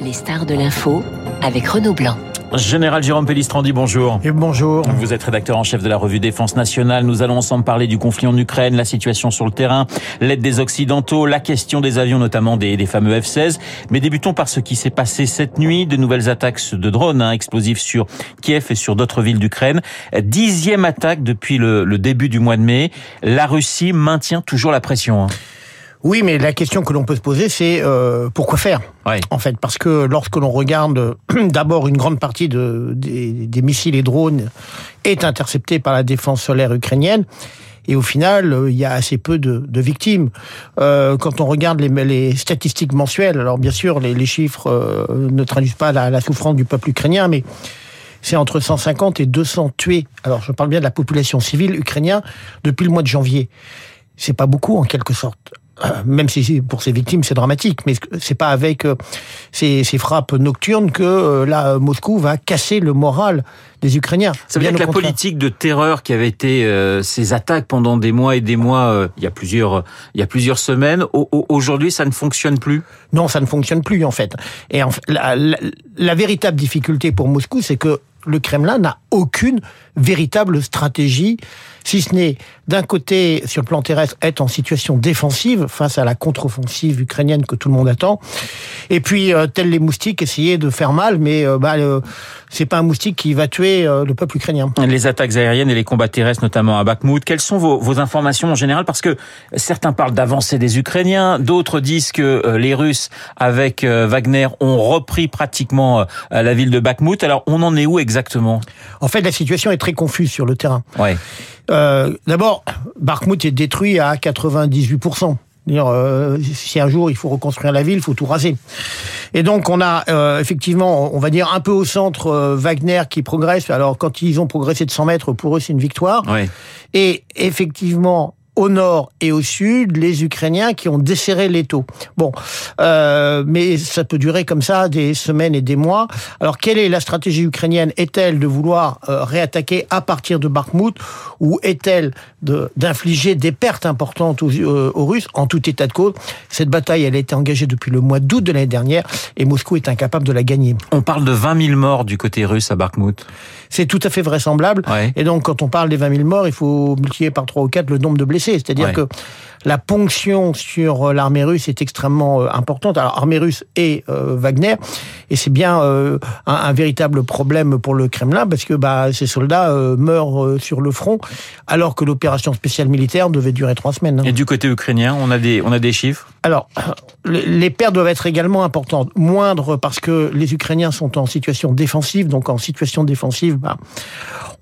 Les stars de l'info avec Renaud Blanc. Général Jérôme Pellistrandi, bonjour. Et bonjour. Vous êtes rédacteur en chef de la revue Défense nationale. Nous allons ensemble parler du conflit en Ukraine, la situation sur le terrain, l'aide des Occidentaux, la question des avions, notamment des, des fameux F-16. Mais débutons par ce qui s'est passé cette nuit. De nouvelles attaques de drones hein, explosifs sur Kiev et sur d'autres villes d'Ukraine. Dixième attaque depuis le, le, début du mois de mai. La Russie maintient toujours la pression. Hein. Oui, mais la question que l'on peut se poser, c'est euh, pourquoi faire ouais. En fait, parce que lorsque l'on regarde d'abord une grande partie de, des, des, missiles et drones est interceptée par la défense solaire ukrainienne. Et au final, il y a assez peu de, de victimes. Euh, quand on regarde les, les, statistiques mensuelles, alors bien sûr, les, les chiffres euh, ne traduisent pas la, la souffrance du peuple ukrainien, mais c'est entre 150 et 200 tués. Alors, je parle bien de la population civile ukrainienne depuis le mois de janvier. C'est pas beaucoup en quelque sorte même si pour ces victimes c'est dramatique, mais c'est pas avec euh, ces, ces, frappes nocturnes que euh, là Moscou va casser le moral des Ukrainiens. Ça veut dire que la contraire. politique de terreur qui avait été euh, ces attaques pendant des mois et des mois, euh, il y a plusieurs, il y a plusieurs semaines, aujourd'hui ça ne fonctionne plus? Non, ça ne fonctionne plus en fait. Et en fait, la, la, la véritable difficulté pour Moscou, c'est que le Kremlin n'a aucune véritable stratégie, si ce n'est d'un côté, sur le plan terrestre, être en situation défensive face à la contre-offensive ukrainienne que tout le monde attend, et puis, euh, tels les moustiques, essayer de faire mal, mais euh, bah, euh, c'est pas un moustique qui va tuer euh, le peuple ukrainien. Les attaques aériennes et les combats terrestres, notamment à Bakhmut, quelles sont vos, vos informations en général? Parce que certains parlent d'avancée des Ukrainiens, d'autres disent que les Russes, avec Wagner, ont repris pratiquement la ville de Bakhmut. Alors, on en est où exactement? En fait, la situation est très confuse sur le terrain. Ouais. Euh, D'abord, Bakhmut est détruit à 98%. Dire, euh, si un jour il faut reconstruire la ville, il faut tout raser. Et donc on a euh, effectivement, on va dire un peu au centre euh, Wagner qui progresse. Alors quand ils ont progressé de 100 mètres, pour eux c'est une victoire. Et effectivement, au nord et au sud, les Ukrainiens qui ont desserré l'étau. Bon, euh, mais ça peut durer comme ça des semaines et des mois. Alors, quelle est la stratégie ukrainienne Est-elle de vouloir euh, réattaquer à partir de Bakhmut ou est-elle d'infliger de, des pertes importantes aux, euh, aux, Russes? En tout état de cause, cette bataille, elle a été engagée depuis le mois d'août de l'année dernière et Moscou est incapable de la gagner. On parle de 20 000 morts du côté russe à Bakhmut. C'est tout à fait vraisemblable. Ouais. Et donc, quand on parle des 20 000 morts, il faut multiplier par 3 ou 4 le nombre de blessés. C'est-à-dire ouais. que la ponction sur l'armée russe est extrêmement euh, importante. Alors, armée russe et euh, Wagner, et c'est bien euh, un, un, véritable problème pour le Kremlin parce que bah, ces soldats euh, meurent sur le front alors que l'opération spéciale militaire devait durer trois semaines. Et du côté ukrainien, on a des, on a des chiffres? Alors, les pertes doivent être également importantes. Moindres parce que les Ukrainiens sont en situation défensive, donc en situation défensive, bah,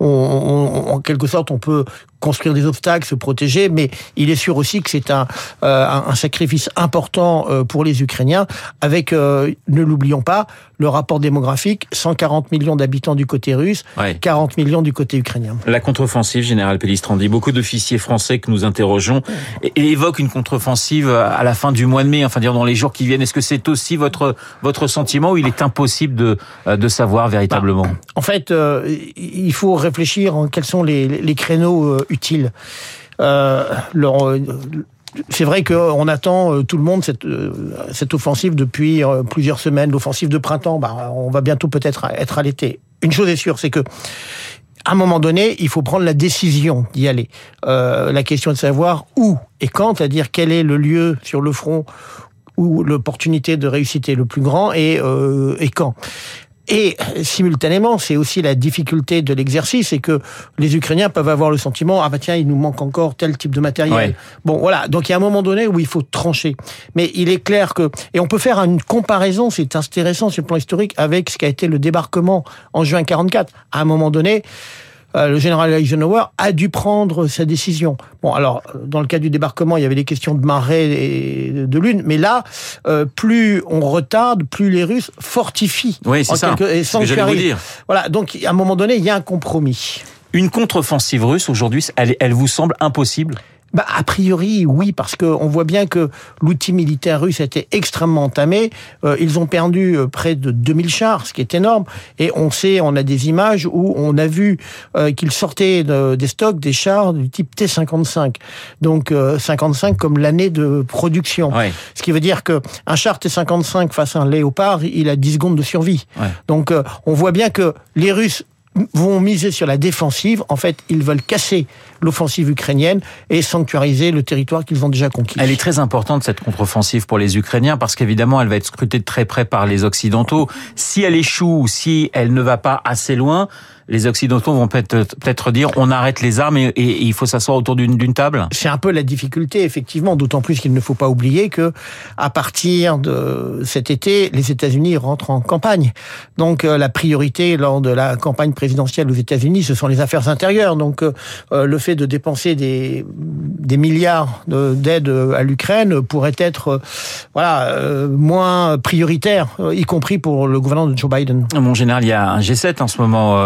on, on, en quelque sorte, on peut construire des obstacles, se protéger, mais il est sûr aussi que c'est un, euh, un, sacrifice important euh, pour les Ukrainiens, avec, euh, ne l'oublions pas, le rapport démographique, 140 millions d'habitants du côté russe, ouais. 40 millions du côté ukrainien. La contre-offensive, Général Pellistrandi, beaucoup d'officiers français que nous interrogeons et évoquent une contre-offensive à la fin du mois de mai, enfin dire dans les jours qui viennent. Est-ce que c'est aussi votre, votre sentiment ou il est impossible de, de savoir véritablement? Bah, En fait, euh, il faut réfléchir en quels sont les, les créneaux euh, utiles. Euh, leur, c'est vrai qu'on attend euh, tout le monde cette, euh, offensive depuis euh, plusieurs semaines. L'offensive de printemps, bah, on va bientôt peut-être être à l'été. Une chose est sûre, c'est que à un moment donné, il faut prendre la décision d'y aller. Euh, la question est de savoir où et quand, c'est-à-dire quel est le lieu sur le front où l'opportunité de réussite est le plus grand et, euh, et quand. Et simultanément, c'est aussi la difficulté de l'exercice, c'est que les Ukrainiens peuvent avoir le sentiment ah bah tiens, il nous manque encore tel type de matériel. Ouais. Bon voilà, donc il y a un moment donné où il faut trancher. Mais il est clair que et on peut faire une comparaison, c'est intéressant sur le plan historique avec ce qui a été le débarquement en juin 44. À un moment donné, euh, le général Eisenhower a dû prendre sa décision. Bon, alors, dans le cas du débarquement, il y avait des questions de marée et de lune, mais là, euh, plus on retarde, plus les Russes fortifient. Oui, c'est ça. Quelque, et ce que j'allais vous dire. Voilà, donc à un moment donné, il y a un compromis. Une contre-offensive russe, aujourd'hui, elle, elle vous semble impossible? Bah, A priori, oui, parce qu'on voit bien que l'outil militaire russe été extrêmement entamé. Euh, ils ont perdu euh, près de 2000 chars, ce qui est énorme. Et on sait, on a des images où on a vu euh, qu'ils sortaient des stocks des chars du type T-55. Donc 55 comme l'année de production. Ce qui veut dire que un char T-55 face à un Léopard, il a 10 secondes de survie. Donc on voit bien que les Russes vont miser sur la défensive. En fait, ils veulent casser l'offensive ukrainienne et sanctuariser le territoire qu'ils ont déjà conquis. Elle est très importante, cette contre-offensive pour les Ukrainiens, parce qu'évidemment, elle va être scrutée de très près par les Occidentaux. Si elle échoue, si elle ne va pas assez loin, les Occidentaux vont peut-être dire on arrête les armes et, il faut s'asseoir autour d'une table C'est un peu la difficulté, effectivement, d'autant plus qu'il ne faut pas oublier que à partir de cet été, les États-Unis rentrent en campagne. Donc euh, la priorité lors de la campagne présidentielle aux États-Unis, ce sont les affaires intérieures. Donc euh, le fait de dépenser des, des milliards d'aide à l'Ukraine pourrait être euh, voilà moins prioritaire, y compris pour le gouvernement de Joe Biden. Mon général, il y a un G7 en ce moment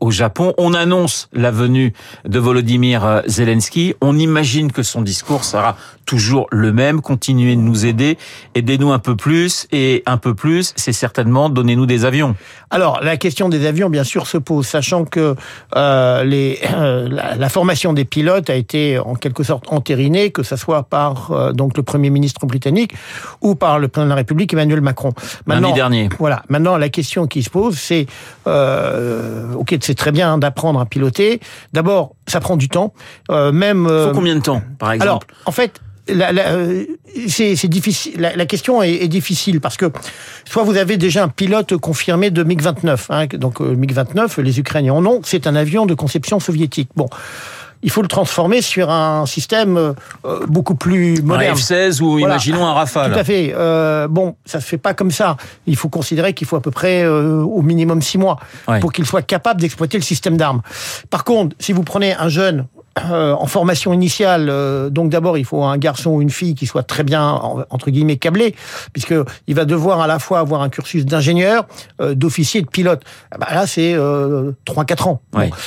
au Japon. On annonce la venue de Volodymyr euh, Zelensky. On imagine que son discours sera toujours le même. Continuez de nous aider, aidez-nous un peu plus et un peu plus, c'est certainement donnez-nous des avions. Alors la question des avions, bien sûr, se pose, sachant que euh, les, euh, la, formation des pilotes a été en quelque sorte entérinée, que ce soit par euh, donc le premier ministre britannique ou par le président de la République Emmanuel Macron. Maintenant, dernier. Voilà. Maintenant, la question qui se pose, c'est ok, c'est très bien d'apprendre à piloter. D'abord, ça prend du temps. même. Faut combien de temps, par exemple? Alors, en fait, la, euh, c'est difficile. La, question est, difficile parce que soit vous avez déjà un pilote confirmé de MiG 29, hein, donc euh, MiG 29, les Ukrainiens en ont. C'est un avion de conception soviétique. Bon. Il faut le transformer sur un système euh, beaucoup plus moderne. Un F-16 ou imaginons un Rafale. Tout à fait. bon, ça se fait pas comme ça. Il faut considérer qu'il faut à peu près au minimum six mois pour qu'il soit capable d'exploiter le système d'armes. Par contre, si vous prenez un jeune euh, en formation initiale, euh, donc d'abord il faut un garçon ou une fille qui soit très bien entre guillemets câblé, puisque il va devoir à la fois avoir un cursus d'ingénieur, euh, d'officier, de pilote. Ah bah là c'est euh, 3-4 ans.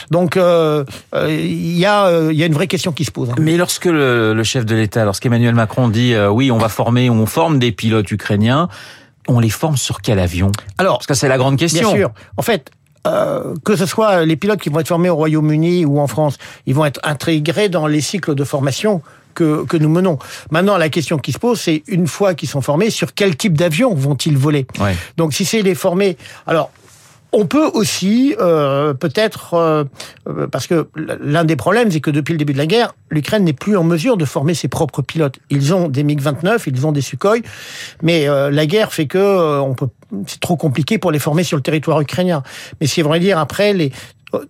Donc il y a il y a une vraie question qui se pose. Hein. Mais lorsque le, le chef de l'État, lorsqu'Emmanuel Macron dit oui on va former, on forme des pilotes ukrainiens, on les forme sur quel avion? Alors, parce que c'est la grande question. Bien sûr. En fait, euh, que ce soit les pilotes qui vont être formés au Royaume-Uni ou en France, ils vont être intégrés dans les cycles de formation que, que nous menons. Maintenant, la question qui se pose, c'est une fois qu'ils sont formés, sur quel type d'avion vont-ils voler? Donc, si c'est les formés, alors on peut aussi euh, peut-être euh, euh, parce que l'un des problèmes c'est que depuis le début de la guerre, l'Ukraine n'est plus en mesure de former ses propres pilotes. Ils ont des MiG-29, ils ont des Sukhoi, mais la guerre fait que on peut c'est trop compliqué pour les former sur le territoire ukrainien. Mais c'est vrai dire après les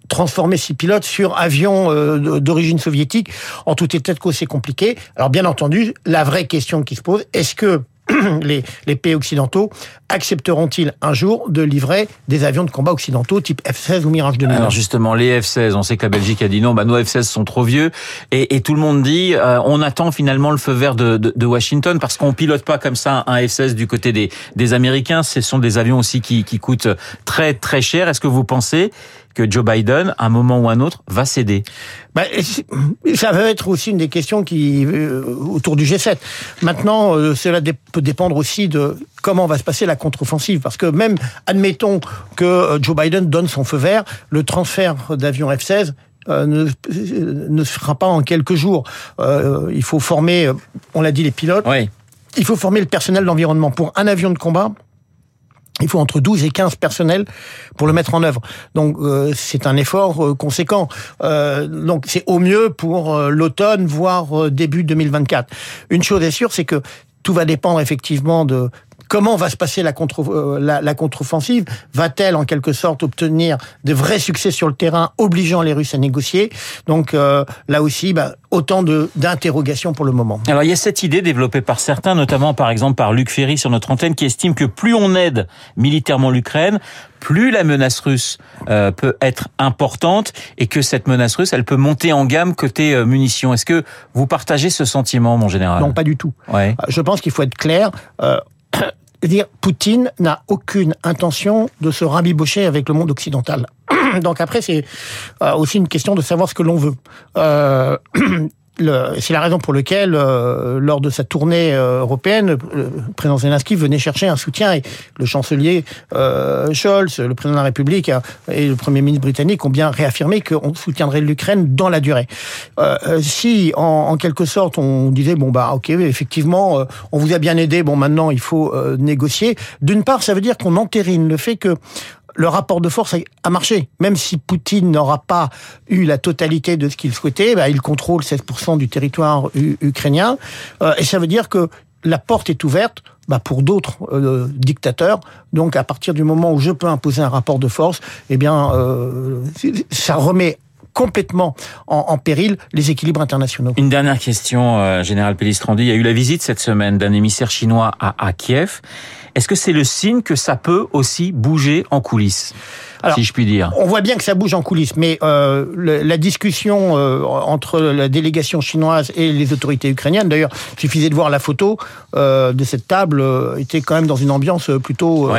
transformer ces pilotes sur avions d'origine soviétique, en tout état de cause, c'est compliqué. Alors bien entendu, la vraie question qui se pose, est-ce que les, pays occidentaux accepteront-ils un jour de livrer des avions de combat occidentaux type F-16 ou Mirage 2000 Alors justement, les F-16, on sait que la Belgique a dit non, bah nos F-16 sont trop vieux, et, tout le monde dit euh, on attend finalement le feu vert de, Washington parce qu'on pilote pas comme ça un F-16 du côté des, des Américains. Ce sont des avions aussi qui, qui coûtent très très cher. Est-ce que vous pensez que Joe Biden, à un moment ou un autre, va céder bah, Ça va être aussi une des questions qui euh, autour du G7. Maintenant, euh, cela peut dépendre aussi de comment va se passer la contre-offensive, parce que même, admettons que euh, Joe Biden donne son feu vert, le transfert d'avions F-16 ne, ne se fera pas en quelques jours. il faut former, on l'a dit, les pilotes. Oui. Il faut former le personnel d'environnement pour un avion de combat il faut entre 12 et 15 personnels pour le mettre en œuvre. Donc euh, c'est un effort euh, conséquent. Euh, donc c'est au mieux pour l'automne, voire début 2024. Une chose est sûre, c'est que tout va dépendre effectivement de Comment va se passer la contre euh, la, contre-offensive? Va-t-elle en quelque sorte obtenir de vrais succès sur le terrain, obligeant les Russes à négocier? Donc euh, là aussi, bah, autant de d'interrogations pour le moment. Alors il y a cette idée développée par certains, notamment par exemple par Luc Ferry sur notre antenne, qui estime que plus on aide militairement l'Ukraine, plus la menace russe euh, peut être importante et que cette menace russe, elle peut monter en gamme côté munitions. Est-ce que vous partagez ce sentiment, mon général? Non, pas du tout. Ouais. Je pense qu'il faut être clair. Euh, dire Poutine n'a aucune intention de se rabibocher avec le monde occidental. Donc après, c'est euh, aussi une question de savoir ce que l'on veut. Euh, c'est la raison pour laquelle, euh, lors de sa tournée euh, européenne, le président Zelensky venait chercher un soutien et le chancelier euh, Scholz, le président de la République et le premier ministre britannique ont bien réaffirmé qu'on soutiendrait l'Ukraine dans la durée. si, en, en, quelque sorte, on disait bon bah ok, effectivement, on vous a bien aidé, bon maintenant il faut négocier. D'une part, ça veut dire qu'on entérine le fait que le rapport de force a marché. Même si Poutine n'aura pas eu la totalité de ce qu'il souhaitait, bah, il contrôle 16% du territoire ukrainien. Euh, et ça veut dire que la porte est ouverte bah, pour d'autres euh, dictateurs. Donc à partir du moment où je peux imposer un rapport de force, eh bien, euh, ça remet complètement en, péril les équilibres internationaux. Une dernière question, Général Pellistrandi. Il y a eu la visite cette semaine d'un émissaire chinois à Kiev. Est-ce que c'est le signe que ça peut aussi bouger en coulisses si je puis dire? On voit bien que ça bouge en coulisses, mais euh, la discussion euh, entre la délégation chinoise et les autorités ukrainiennes, d'ailleurs, suffisait de voir la photo euh, de cette table, était quand même dans une ambiance plutôt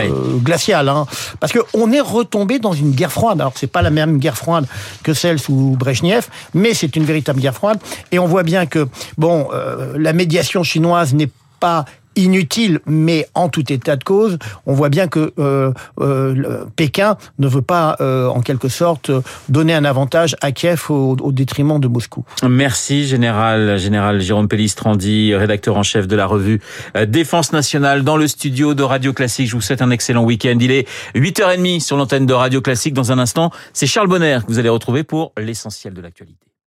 glaciale, hein, parce que on est retombé dans une guerre froide. Alors c'est pas la même guerre froide que celle sous Brezhnev, mais c'est une véritable guerre froide, et on voit bien que bon, la médiation chinoise n'est pas inutile, mais en tout état de cause, on voit bien que euh, euh, Pékin ne veut pas, euh, en quelque sorte, donner un avantage à Kiev au, détriment de Moscou. Merci, général, général Jérôme Pellistrandi, rédacteur en chef de la revue Défense nationale, dans le studio de Radio Classique. Je vous souhaite un excellent week-end. Il est 8h30 sur l'antenne de Radio Classique. Dans un instant, c'est Charles Bonner que vous allez retrouver pour l'essentiel de l'actualité.